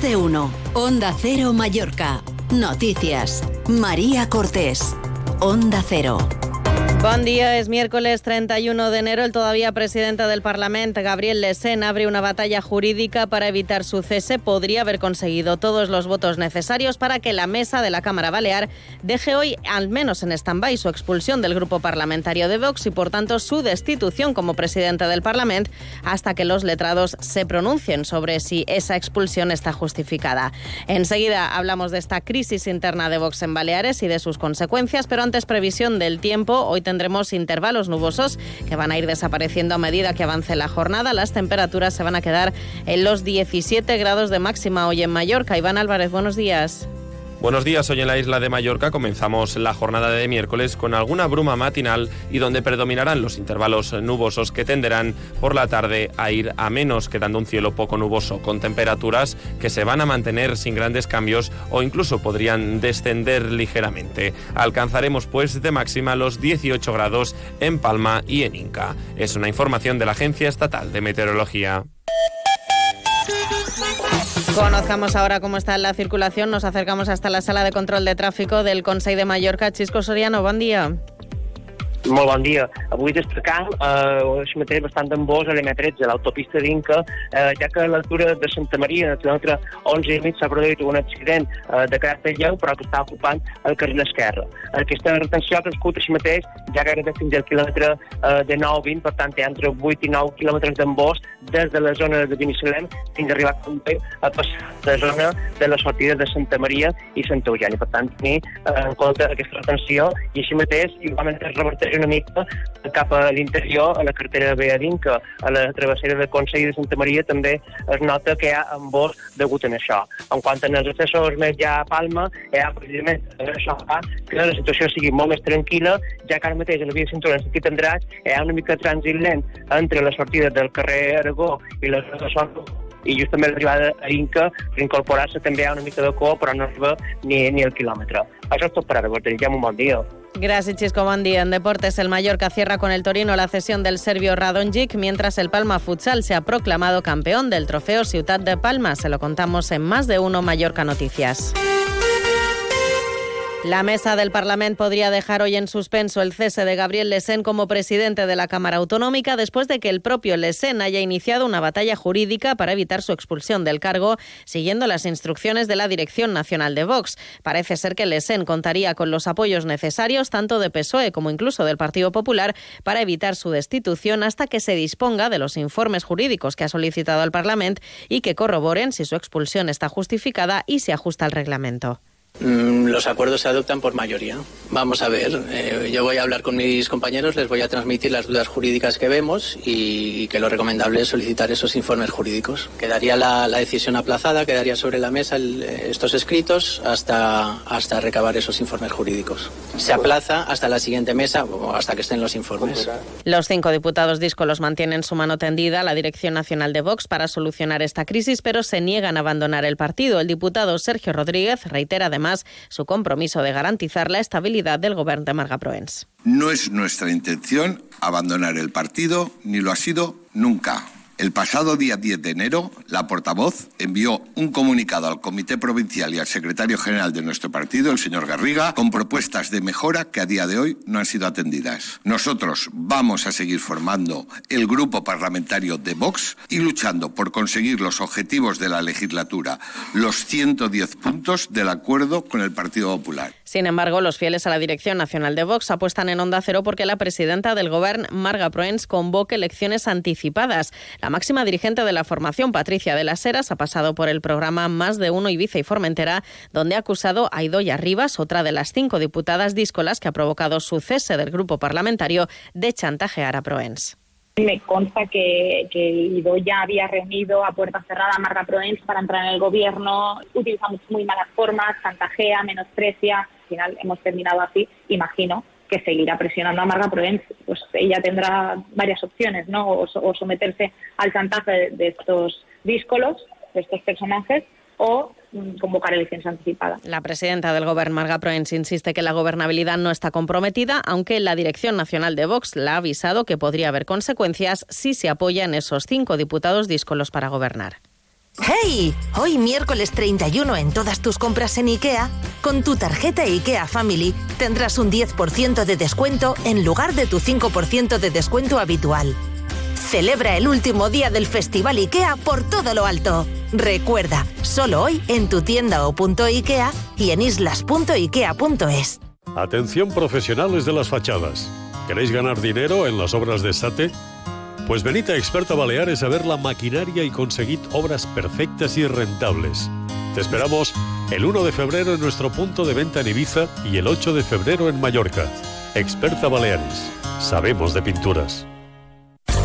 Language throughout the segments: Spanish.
De uno. Onda Cero Mallorca. Noticias. María Cortés. Onda Cero. Buen día, es miércoles 31 de enero. El todavía presidente del Parlamento, Gabriel Lesen, abre una batalla jurídica para evitar su cese. Podría haber conseguido todos los votos necesarios para que la mesa de la Cámara Balear deje hoy, al menos en stand-by, su expulsión del grupo parlamentario de Vox y, por tanto, su destitución como presidente del Parlamento hasta que los letrados se pronuncien sobre si esa expulsión está justificada. Enseguida hablamos de esta crisis interna de Vox en Baleares y de sus consecuencias, pero antes previsión del tiempo. Hoy tendremos intervalos nubosos que van a ir desapareciendo a medida que avance la jornada. Las temperaturas se van a quedar en los 17 grados de máxima hoy en Mallorca. Iván Álvarez, buenos días. Buenos días, hoy en la isla de Mallorca comenzamos la jornada de miércoles con alguna bruma matinal y donde predominarán los intervalos nubosos que tenderán por la tarde a ir a menos, quedando un cielo poco nuboso, con temperaturas que se van a mantener sin grandes cambios o incluso podrían descender ligeramente. Alcanzaremos pues de máxima los 18 grados en Palma y en Inca. Es una información de la Agencia Estatal de Meteorología. Conozcamos ahora cómo está la circulación. Nos acercamos hasta la sala de control de tráfico del Consell de Mallorca. Chisco Soriano, buen día. Molt bon dia. Avui destacant eh, això mateix bastant d'embós a l'M13, a l'autopista d'Inca, eh, ja que a l'altura de Santa Maria, al quilòmetre 11 i mig, s'ha produït un accident eh, de caràcter lleu, però que està ocupant el carril esquerre. Aquesta retenció ha crescut així mateix ja gairebé fins al quilòmetre eh, de 9-20, per tant, entre 8 i 9 quilòmetres d'embós des de la zona de Binissalem fins a arribar a passar la zona de la sortida de Santa Maria i Santa Eugènia. Per tant, tenir eh, en compte aquesta retenció i així mateix, igualment es reverteix una mica cap a l'interior, a la cartera de Beadinca, a la travessera de Consell de Santa Maria, també es nota que hi ha embós degut a això. En quant als accessors més ja a Palma, hi ha precisament això fa que la situació sigui molt més tranquil·la, ja que ara mateix a la via cintura en sentit Andràs hi ha una mica de trànsit lent entre la sortida del carrer Aragó i la de Son i justament l'arribada a Inca, per incorporar-se també ha una mica de cor, però no arriba ni, ni el quilòmetre. Això és tot per un bon. Gracias, Chisco Bandi. En deportes, el Mallorca cierra con el Torino la cesión del serbio Radonjic, mientras el Palma Futsal se ha proclamado campeón del trofeo Ciutat de Palma. Se lo contamos en más de uno Mallorca Noticias. La mesa del Parlamento podría dejar hoy en suspenso el cese de Gabriel Lesen como presidente de la Cámara Autonómica después de que el propio Lesen haya iniciado una batalla jurídica para evitar su expulsión del cargo, siguiendo las instrucciones de la Dirección Nacional de Vox. Parece ser que Lesen contaría con los apoyos necesarios tanto de PSOE como incluso del Partido Popular para evitar su destitución hasta que se disponga de los informes jurídicos que ha solicitado al Parlamento y que corroboren si su expulsión está justificada y se ajusta al reglamento. Mm, los acuerdos se adoptan por mayoría. Vamos a ver, eh, yo voy a hablar con mis compañeros, les voy a transmitir las dudas jurídicas que vemos y, que lo recomendable es solicitar esos informes jurídicos. Quedaría la, decisión aplazada, quedaría sobre la mesa eh, estos escritos hasta, hasta recabar esos informes jurídicos. Se aplaza hasta la siguiente mesa o hasta que estén los informes. Los cinco diputados díscolos mantienen su mano tendida a la Dirección Nacional de Vox para solucionar esta crisis, pero se niegan a abandonar el partido. El diputado Sergio Rodríguez reitera además su compromiso de garantizar la estabilidad del gobierno de Marga Proens. No es nuestra intención abandonar el partido, ni lo ha sido nunca. El pasado día 10 de enero, la portavoz envió un comunicado al Comité Provincial y al secretario general de nuestro partido, el señor Garriga, con propuestas de mejora que a día de hoy no han sido atendidas. Nosotros vamos a seguir formando el grupo parlamentario de Vox y luchando por conseguir los objetivos de la legislatura, los 110 puntos del acuerdo con el Partido Popular. Sin embargo, los fieles a la Dirección Nacional de Vox apuestan en onda cero porque la presidenta del Gobierno, Marga Proens, convoque elecciones anticipadas. La máxima dirigente de la formación, Patricia de las Heras, ha pasado por el programa Más de Uno Ibiza y Formentera, donde ha acusado a Idoya Rivas, otra de las cinco diputadas díscolas que ha provocado su cese del grupo parlamentario, de chantajear a Proens. Me consta que, que Idoya había reunido a puerta cerrada a Marga Proens para entrar en el gobierno, utilizamos muy malas formas, chantajea, menosprecia, al final hemos terminado así, imagino que seguirá presionando a Marga Provenz, pues ella tendrá varias opciones, ¿no? O, someterse al chantaje de estos díscolos, de estos personajes, o mm, convocar elecciones anticipadas. La presidenta del Gobierno, Marga Proens, insiste que la gobernabilidad no está comprometida, aunque la Dirección Nacional de Vox la ha avisado que podría haber consecuencias si se apoyan esos cinco diputados díscolos para gobernar. ¡Hey! Hoy miércoles 31 en todas tus compras en IKEA, con tu tarjeta IKEA Family tendrás un 10% de descuento en lugar de tu 5% de descuento habitual. Celebra el último día del Festival IKEA por todo lo alto. Recuerda, solo hoy en tu tienda o punto IKEA y en islas.ikea.es. Atención profesionales de las fachadas. ¿Queréis ganar dinero en las obras de SATE? Pues venid a Experta Baleares a ver la maquinaria y conseguid obras perfectas y rentables. Te esperamos el 1 de febrero en nuestro punto de venta en Ibiza y el 8 de febrero en Mallorca. Experta Baleares. Sabemos de pinturas.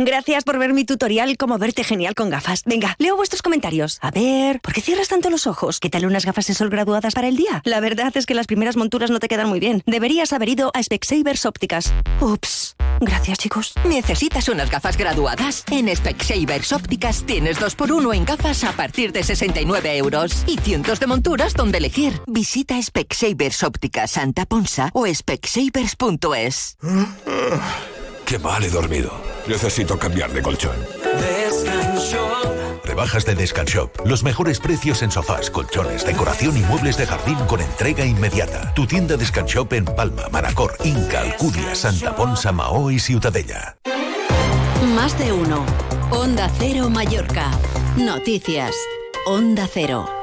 Gracias por ver mi tutorial Cómo verte genial con gafas. Venga, leo vuestros comentarios. A ver, ¿por qué cierras tanto los ojos? ¿Qué tal unas gafas de sol graduadas para el día? La verdad es que las primeras monturas no te quedan muy bien. Deberías haber ido a Specsavers Ópticas. Ups. Gracias, chicos. ¿Necesitas unas gafas graduadas? En Specsavers Ópticas tienes 2x1 en gafas a partir de 69 euros y cientos de monturas donde elegir. Visita Specsavers Ópticas Santa Ponsa o specsavers.es. Qué mal he dormido. Necesito cambiar de colchón. Rebajas de Descanshop. Los mejores precios en sofás, colchones, decoración y muebles de jardín con entrega inmediata. Tu tienda Descanshop en Palma, Manacor, Inca, Alcudia, Santa Ponsa, Mahó y Ciutadella. Más de uno. Onda Cero Mallorca. Noticias. Onda Cero.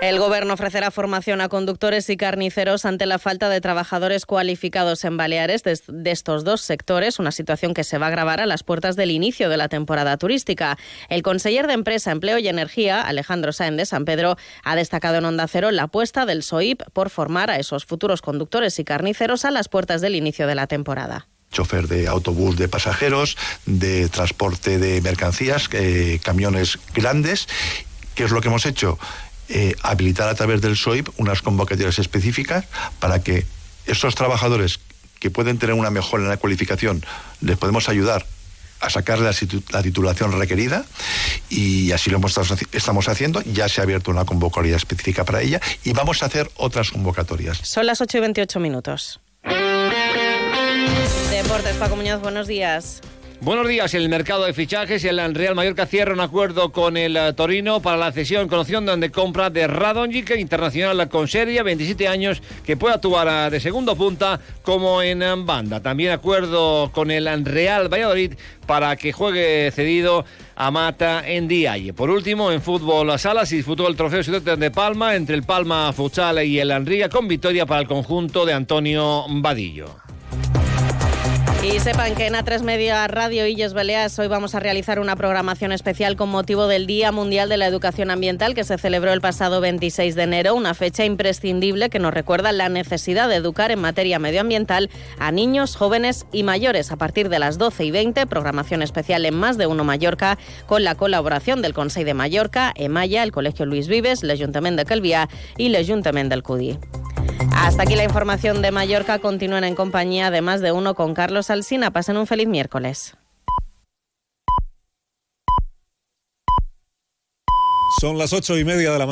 El Gobierno ofrecerá formación a conductores y carniceros ante la falta de trabajadores cualificados en Baleares de, estos dos sectores, una situación que se va a agravar a las puertas del inicio de la temporada turística. El conseller de Empresa, Empleo y Energía, Alejandro Sáenz de San Pedro, ha destacado en Onda Cero la apuesta del SOIP por formar a esos futuros conductores y carniceros a las puertas del inicio de la temporada chofer de autobús de pasajeros, de transporte de mercancías, eh, camiones grandes. ¿Qué es lo que hemos hecho? Eh, habilitar a través del SOIP unas convocatorias específicas para que esos trabajadores que pueden tener una mejora en la cualificación les podemos ayudar a sacar la, la, titulación requerida y así lo hemos, estamos haciendo. Ya se ha abierto una convocatoria específica para ella y vamos a hacer otras convocatorias. Son las 8 y 28 minutos. Deportes, Paco Muñoz, buenos días. Buenos días. El mercado de fichajes el Real Mallorca cierra un acuerdo con el uh, Torino para la cesión con opción de compra de Radonjic, internacional con Serbia, 27 años, que puede actuar uh, de segundo punta como en um, banda. También acuerdo con el Real Valladolid para que juegue cedido a Mata en Dialle. Por último, en fútbol sala se disputó el trofeo Ciudad de Palma entre el Palma Futsal y el Anriga con victoria para el conjunto de Antonio Vadillo. Y sepan que en A3 Media Radio Illes Baleares hoy vamos a realizar una programación especial con motivo del Día Mundial de la Educación Ambiental que se celebró el pasado 26 de enero, una fecha imprescindible que nos recuerda la necesidad de educar en materia medioambiental a niños, jóvenes y mayores. A partir de las 12 y 20, programación especial en Más de Uno Mallorca con la colaboración del Consejo de Mallorca, EMAYA, el Colegio Luis Vives, el Ayuntamiento de Calviá y el Ayuntamiento del Cudí. Hasta aquí la información de Mallorca. Continúen en compañía de más de uno con Carlos Alsina. Pasen un feliz miércoles. Son las ocho y media de la mañana.